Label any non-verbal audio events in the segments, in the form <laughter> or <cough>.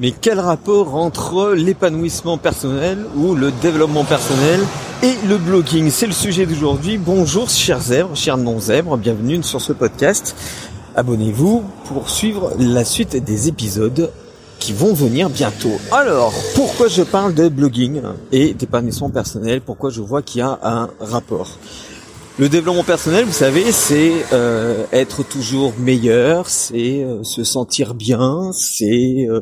Mais quel rapport entre l'épanouissement personnel ou le développement personnel et le blogging C'est le sujet d'aujourd'hui. Bonjour chers zèbres, chers non-zèbres, bienvenue sur ce podcast. Abonnez-vous pour suivre la suite des épisodes qui vont venir bientôt. Alors, pourquoi je parle de blogging et d'épanouissement personnel? Pourquoi je vois qu'il y a un rapport? Le développement personnel, vous savez, c'est euh, être toujours meilleur, c'est euh, se sentir bien, c'est euh,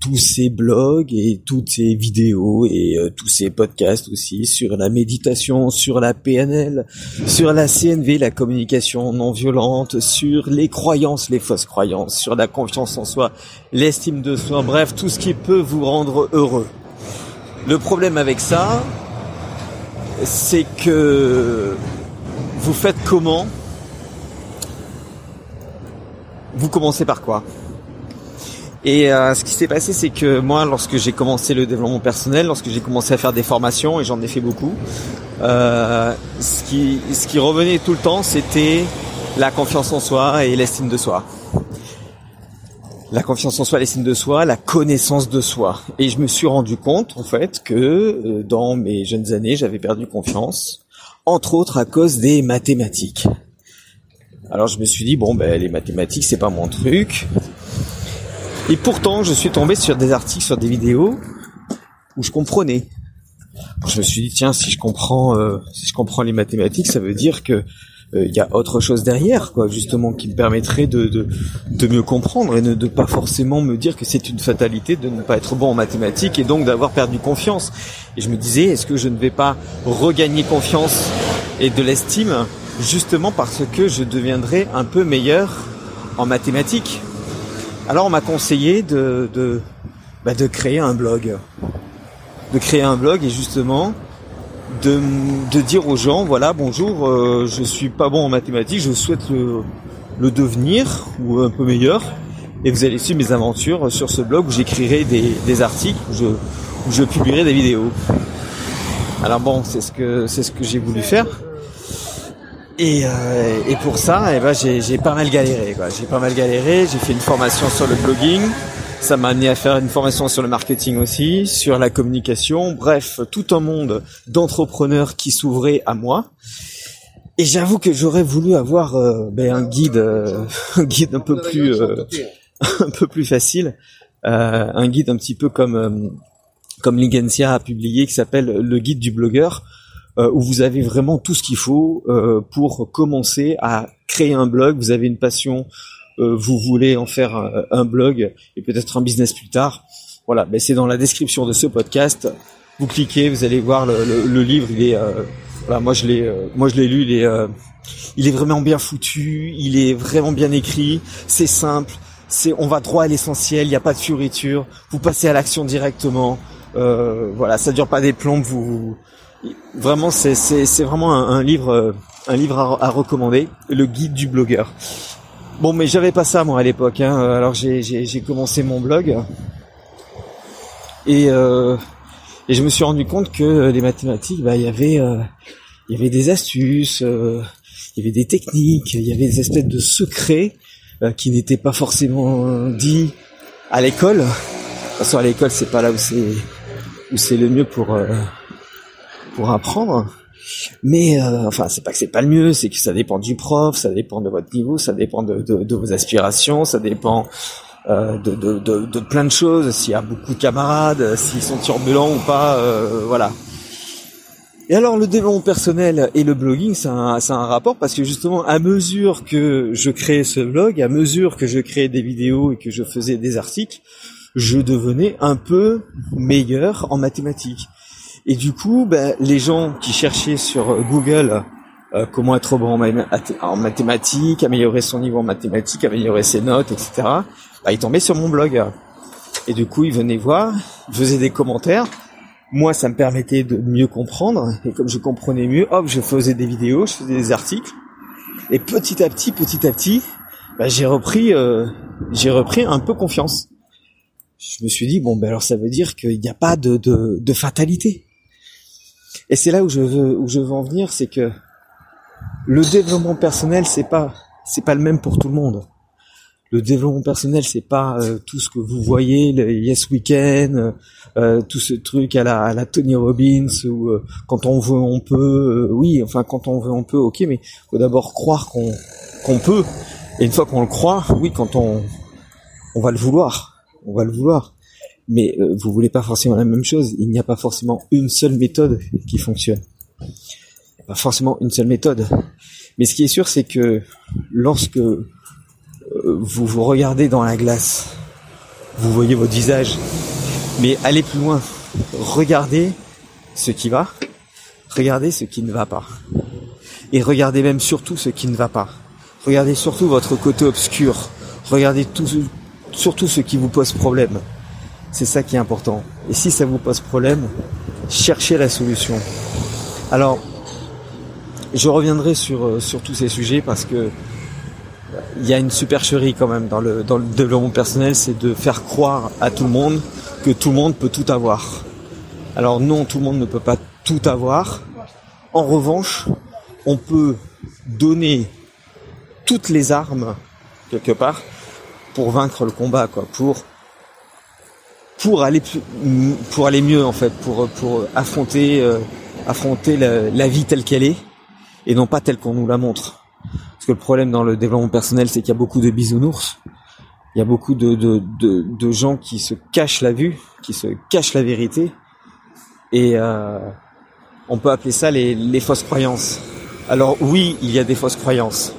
tous ces blogs et toutes ces vidéos et tous ces podcasts aussi sur la méditation, sur la PNL, sur la CNV, la communication non violente, sur les croyances, les fausses croyances, sur la confiance en soi, l'estime de soi, bref, tout ce qui peut vous rendre heureux. Le problème avec ça, c'est que vous faites comment Vous commencez par quoi et euh, ce qui s'est passé, c'est que moi, lorsque j'ai commencé le développement personnel, lorsque j'ai commencé à faire des formations, et j'en ai fait beaucoup, euh, ce, qui, revenait tout le temps, c'était la confiance en soi et l'estime de soi. La confiance en soi, l'estime de soi, la connaissance de soi. Et je me suis rendu compte, en fait, que euh, dans mes jeunes années, j'avais perdu confiance entre autres à cause des mathématiques. Alors je me suis dit bon ben les mathématiques c'est pas mon truc. Et pourtant je suis tombé sur des articles, sur des vidéos où je comprenais. Je me suis dit tiens si je comprends euh, si je comprends les mathématiques ça veut dire que il euh, y a autre chose derrière, quoi, justement, qui me permettrait de, de, de mieux comprendre et de ne pas forcément me dire que c'est une fatalité de ne pas être bon en mathématiques et donc d'avoir perdu confiance. Et je me disais, est-ce que je ne vais pas regagner confiance et de l'estime justement parce que je deviendrai un peu meilleur en mathématiques? Alors on m'a conseillé de, de, bah, de créer un blog. De créer un blog et justement de, de dire aux gens, voilà, bonjour, euh, je suis pas bon en mathématiques, je souhaite le, devenir ou un peu meilleur. Et vous allez suivre mes aventures sur ce blog où j'écrirai des, des, articles, où je, où je publierai des vidéos. Alors bon, c'est ce que c'est ce que j'ai voulu faire. Et, euh, et pour ça, eh ben, j'ai pas mal galéré. J'ai pas mal galéré. J'ai fait une formation sur le blogging. Ça m'a amené à faire une formation sur le marketing aussi, sur la communication, bref, tout un monde d'entrepreneurs qui s'ouvrait à moi. Et j'avoue que j'aurais voulu avoir euh, ben, un guide, euh, <laughs> un guide un peu plus, euh, <laughs> un peu plus facile, un guide un petit peu comme comme Ligencia a publié, qui s'appelle le guide du blogueur, où vous avez vraiment tout ce qu'il faut pour commencer à créer un blog. Vous avez une passion vous voulez en faire un, blog et peut-être un business plus tard, voilà, ben c'est dans la description de ce podcast. Vous cliquez, vous allez voir le, livre. Il est, euh, voilà, moi je l'ai, euh, moi je l'ai lu. Il est, il est vraiment bien foutu. Il est vraiment bien écrit. C'est simple. C'est, on va droit à l'essentiel. Il n'y a pas de fioriture. Vous passez à l'action directement. voilà, ça dure pas des plombes. Vous, vraiment, c'est, c'est, c'est vraiment un, livre, un livre à, à recommander. Le guide du blogueur. Bon, mais j'avais pas ça moi à l'époque. Hein. Alors j'ai commencé mon blog et, euh, et je me suis rendu compte que les mathématiques, bah il y avait euh, y avait des astuces, euh, il y avait des techniques, il y avait des espèces de secrets euh, qui n'étaient pas forcément dits à l'école. De toute façon, à l'école, c'est pas là où c'est où c'est le mieux pour pour apprendre. Mais euh, enfin, c'est pas que c'est pas le mieux, c'est que ça dépend du prof, ça dépend de votre niveau, ça dépend de, vos aspirations, ça dépend euh, de, plein de choses. S'il y a beaucoup de camarades, s'ils sont turbulents ou pas, euh, voilà. Et alors le développement personnel et le blogging, c'est un, un rapport parce que justement, à mesure que je créais ce blog, à mesure que je créais des vidéos et que je faisais des articles, je devenais un peu meilleur en mathématiques. Et du coup, ben, les gens qui cherchaient sur Google euh, comment être bon en, mathématiques, améliorer son niveau en mathématiques, améliorer ses notes, etc., bah, ils tombaient sur mon blog. Et du coup, ils venaient voir, faisaient des commentaires. Moi, ça me permettait de mieux comprendre. Et comme je comprenais mieux, hop, je faisais des vidéos, je faisais des articles. Et petit à petit, petit à petit, bah, j'ai repris, euh, j'ai repris un peu confiance. Je me suis dit bon, ben alors ça veut dire qu'il n'y a pas de, de, de fatalité. Et c'est là où je veux où je veux en venir, c'est que le développement personnel, c'est pas c'est pas le même pour tout le monde. le développement personnel, c'est pas euh, tout ce que vous voyez, le Yes Weekend, euh, tout ce truc à la, à la Tony Robbins ou euh, quand on veut on peut. oui, enfin quand on veut on peut, ok, mais faut d'abord croire qu'on qu'on peut. Et une fois qu'on le croit, oui, quand on on va le vouloir, on va le vouloir. Mais vous voulez pas forcément la même chose. Il n'y a pas forcément une seule méthode qui fonctionne. Pas forcément une seule méthode. Mais ce qui est sûr, c'est que lorsque vous vous regardez dans la glace, vous voyez votre visage, mais allez plus loin, regardez ce qui va, regardez ce qui ne va pas, et regardez même surtout ce qui ne va pas. Regardez surtout votre côté obscur, regardez tout, surtout ce qui vous pose problème. C'est ça qui est important. Et si ça vous pose problème, cherchez la solution. Alors, je reviendrai sur, euh, sur tous ces sujets parce que il y a une supercherie quand même dans le, dans le développement personnel, c'est de faire croire à tout le monde que tout le monde peut tout avoir. Alors non, tout le monde ne peut pas tout avoir. En revanche, on peut donner toutes les armes quelque part pour vaincre le combat, quoi, pour pour aller pour aller mieux en fait, pour pour affronter euh, affronter la, la vie telle qu'elle est et non pas telle qu'on nous la montre. Parce que le problème dans le développement personnel, c'est qu'il y a beaucoup de bisounours. Il y a beaucoup de, de, de, gens qui se cachent la vue, qui se cachent la vérité. Et euh, on peut appeler ça les, les fausses croyances. Alors oui, il y a des fausses croyances.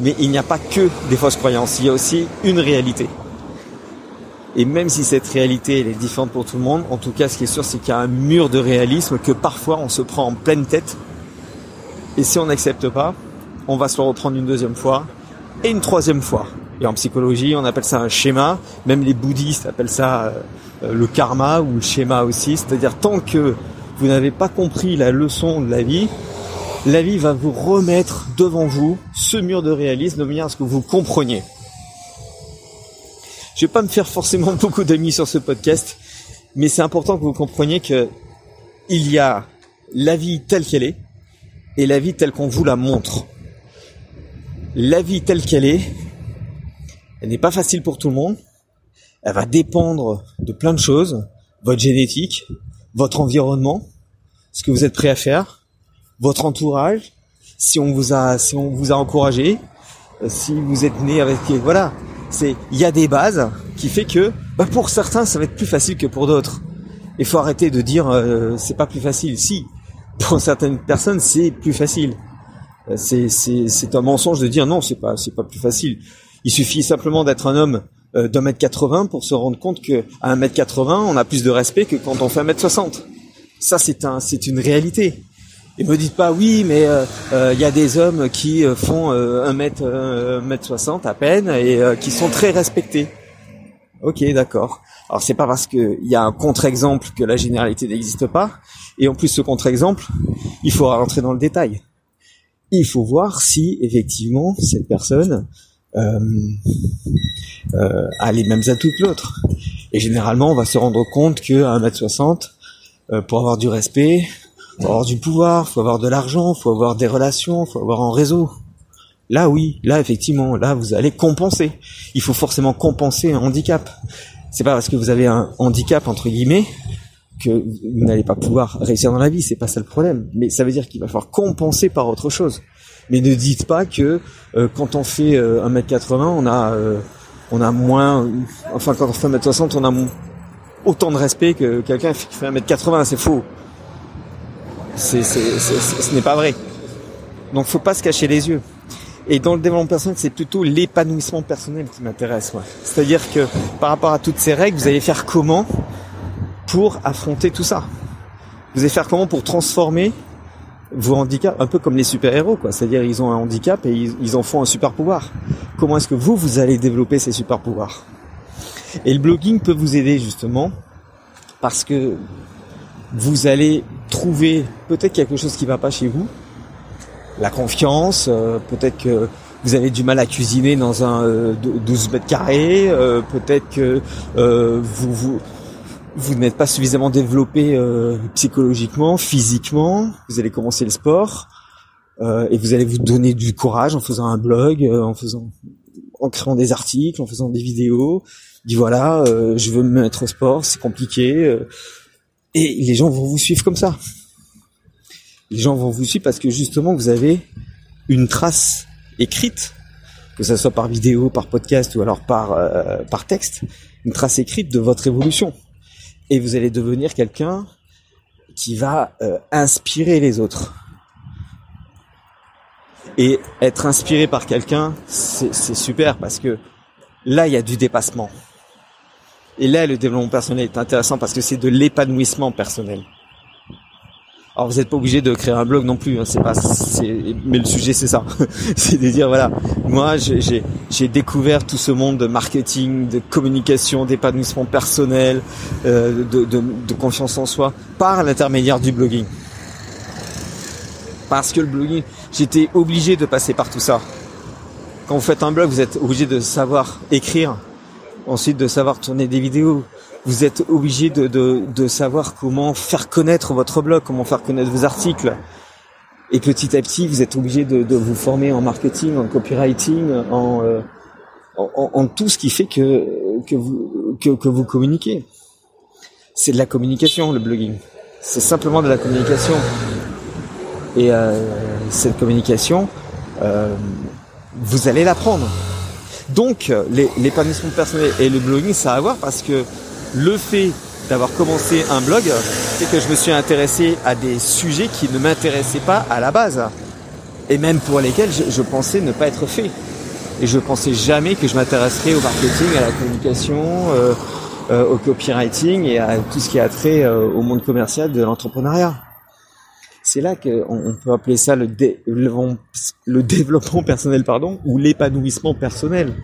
Mais il n'y a pas que des fausses croyances, il y a aussi une réalité. Et même si cette réalité elle est différente pour tout le monde, en tout cas ce qui est sûr c'est qu'il y a un mur de réalisme que parfois on se prend en pleine tête. Et si on n'accepte pas, on va se le reprendre une deuxième fois et une troisième fois. Et en psychologie, on appelle ça un schéma. Même les bouddhistes appellent ça euh, le karma ou le schéma aussi. C'est-à-dire tant que vous n'avez pas compris la leçon de la vie, la vie va vous remettre devant vous ce mur de réalisme de manière à ce que vous compreniez. Je vais pas me faire forcément <laughs> beaucoup d'amis sur ce podcast, mais c'est important que vous compreniez que il y a la vie telle qu'elle est et la vie telle qu'on vous la montre. La vie telle qu'elle est, elle n'est pas facile pour tout le monde. Elle va dépendre de plein de choses, votre génétique, votre environnement, ce que vous êtes prêt à faire, votre entourage, si on vous a, si on vous a encouragé, si vous êtes né avec, voilà, c'est, il y a des bases qui fait que, bah pour certains, ça va être plus facile que pour d'autres. Il faut arrêter de dire, euh, c'est pas plus facile. Si, pour <laughs> certaines personnes, c'est plus facile. Euh, c'est un mensonge de dire non, c'est pas c'est pas plus facile. Il suffit simplement d'être un homme euh, d'un mètre 80 pour se rendre compte que à un mètre 80, on a plus de respect que quand on fait un mètre 60. Ça c'est un c'est une réalité. Et me dites pas oui, mais euh, il y a des hommes qui font un mètre un mètre 60 à peine et qui sont très respectés. Ok, d'accord. Alors c'est pas parce qu'il y a un contre-exemple que la généralité n'existe pas. Et en plus ce contre-exemple, il faut rentrer dans le détail il faut voir si effectivement cette personne euh, euh, a les mêmes atouts que l'autre. Et généralement, on va se rendre compte que à 1m60, euh, pour avoir du respect, faut avoir du pouvoir, faut avoir de l'argent, faut avoir des relations, faut avoir un réseau. Là, oui, là, effectivement, là, vous allez compenser. Il faut forcément compenser un handicap. C'est pas parce que vous avez un handicap entre guillemets que vous n'allez pas pouvoir réussir dans la vie, c'est pas ça le problème. Mais ça veut dire qu'il va falloir compenser par autre chose. Mais ne dites pas que euh, quand on fait 1m80, euh, on a euh, on a moins enfin quand on fait 1m60, on a autant de respect que quelqu'un qui fait 1m80, c'est faux. Ce n'est pas vrai. Donc faut pas se cacher les yeux. Et dans le développement personnel, c'est plutôt l'épanouissement personnel qui m'intéresse. C'est-à-dire que par rapport à toutes ces règles, vous allez faire comment pour affronter tout ça? Vous allez faire comment pour transformer vos handicaps, un peu comme les super-héros, quoi. C'est-à-dire ils ont un handicap et ils, en font un super pouvoir. Comment est-ce que vous, vous allez développer ces super pouvoirs Et le blogging peut vous aider justement parce que vous allez trouver peut-être quelque chose qui va pas chez vous, la confiance, euh, peut-être que vous avez du mal à cuisiner dans un 12 euh, mètres carrés, euh, peut-être que vous, vous vous n'êtes pas suffisamment développé euh, psychologiquement, physiquement, vous allez commencer le sport euh, et vous allez vous donner du courage en faisant un blog, euh, en faisant en créant des articles, en faisant des vidéos, dit voilà, euh, je veux me mettre au sport, c'est compliqué, euh, et les gens vont vous suivre comme ça. Les gens vont vous suivre parce que justement vous avez une trace écrite, que ce soit par vidéo, par podcast ou alors par euh, par texte, une trace écrite de votre évolution, et vous allez devenir quelqu'un qui va inspirer les autres. Et être inspiré par quelqu'un, c'est super parce que là, il y a du dépassement. Et là, le développement personnel est intéressant parce que c'est de l'épanouissement personnel. Alors vous n'êtes pas obligé de créer un blog non plus, hein, c'est pas, mais le sujet c'est ça, <laughs> c'est de dire voilà, moi j'ai découvert tout ce monde de marketing, de communication, d'épanouissement personnel, euh, de, de, de confiance en soi par l'intermédiaire du blogging. Parce que le blogging, j'étais obligé de passer par tout ça. Quand vous faites un blog, vous êtes obligé de savoir écrire, ensuite de savoir tourner des vidéos. Vous êtes obligé de, de, savoir comment faire connaître votre blog, comment faire connaître vos articles. Et petit à petit, vous êtes obligé de, de vous former en marketing, en copywriting, en, euh, en, tout ce qui fait que, que, vous, que, que vous communiquez. C'est de la communication, le blogging. C'est simplement de la communication. Et euh, cette communication, euh, vous allez l'apprendre. Donc, l'épanouissement personnel et le blogging, ça a à voir parce que le fait d'avoir commencé un blog, c'est que je me suis intéressé à des sujets qui ne m'intéressaient pas à la base. Et même pour lesquels je, pensais ne pas être fait. Et je pensais jamais que je m'intéresserais au marketing, à la communication, euh, euh, au copywriting et à tout ce qui a trait euh, au monde commercial de l'entrepreneuriat c'est là qu'on peut appeler ça le, développement personnel pardon ou l'épanouissement personnel.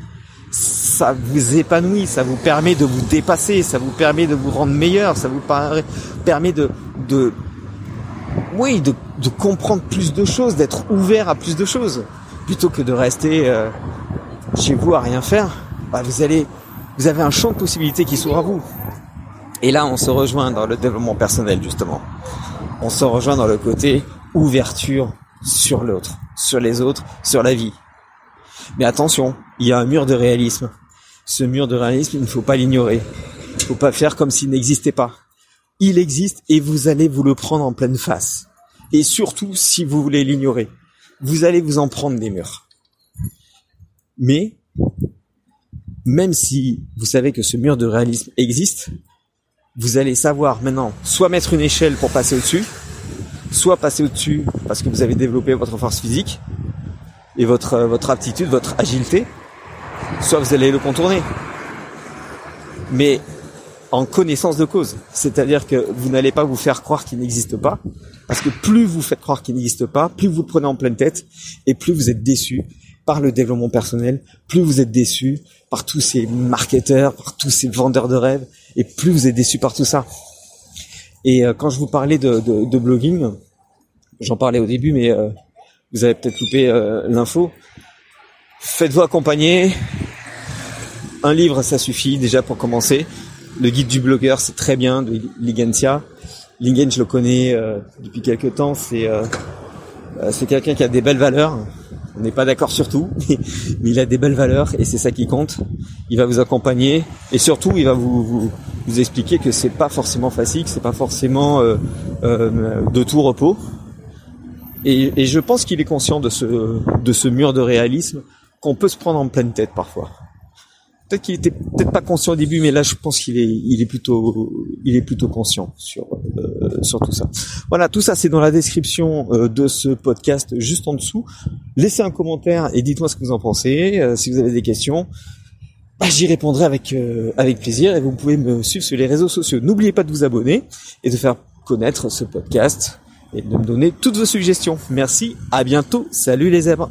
Ça vous épanouit ça vous permet de vous dépasser ça vous permet de vous rendre meilleur ça vous permet de de oui de, de comprendre plus de choses d'être ouvert à plus de choses. Plutôt que de rester euh, chez vous à rien faire bah vous allez vous avez un champ de possibilités qui s'ouvre à vous. Et là on se rejoint dans le développement personnel justement on se rejoint dans le côté ouverture sur l'autre, sur les autres, sur la vie. Mais attention, il y a un mur de réalisme. Ce mur de réalisme, il ne faut pas l'ignorer. Il ne faut pas faire comme s'il n'existait pas. Il existe et vous allez vous le prendre en pleine face. Et surtout, si vous voulez l'ignorer, vous allez vous en prendre des murs. Mais, même si vous savez que ce mur de réalisme existe, vous allez savoir maintenant soit mettre une échelle pour passer au-dessus, soit passer au-dessus parce que vous avez développé votre force physique et votre, euh, votre aptitude, votre agilité, soit vous allez le contourner. Mais en connaissance de cause. C'est-à-dire que vous n'allez pas vous faire croire qu'il n'existe pas, parce que plus vous faites croire qu'il n'existe pas, plus vous prenez en pleine tête, et plus vous êtes déçu par le développement personnel, plus vous êtes déçu par tous ces marketeurs, par tous ces vendeurs de rêves, et plus vous êtes déçu par tout ça. Et euh, quand je vous parlais de, blogging, j'en parlais au début, mais euh, vous avez peut-être loupé euh, l'info. Faites-vous accompagner. Un livre, ça suffit déjà pour commencer. Le guide du blogueur, c'est très bien, de Ligentia. Lingen, je le connais depuis quelques temps. C'est c'est quelqu'un qui a des belles valeurs. On n'est pas d'accord sur tout, <laughs> mais il a des belles valeurs et c'est ça qui compte. Il va vous accompagner et surtout il va vous, expliquer que c'est pas forcément facile, que c'est pas forcément euh, euh, de tout repos. Et, je pense qu'il est conscient de ce mur de réalisme qu'on peut se prendre en pleine tête parfois. Peut-être qu'il était peut-être pas conscient au début, mais là je pense qu'il est, il est plutôt, il est plutôt conscient sur euh, sur tout ça. Voilà, tout ça c'est dans la description euh, de ce podcast juste en dessous. Laissez un commentaire et dites-moi ce que vous en pensez. Euh, si vous avez des questions, bah, j'y répondrai avec avec plaisir. Et vous pouvez me suivre sur les réseaux sociaux. N'oubliez pas de vous abonner et de faire connaître ce podcast et de me donner toutes vos suggestions. Merci, à bientôt. Salut les zèbres.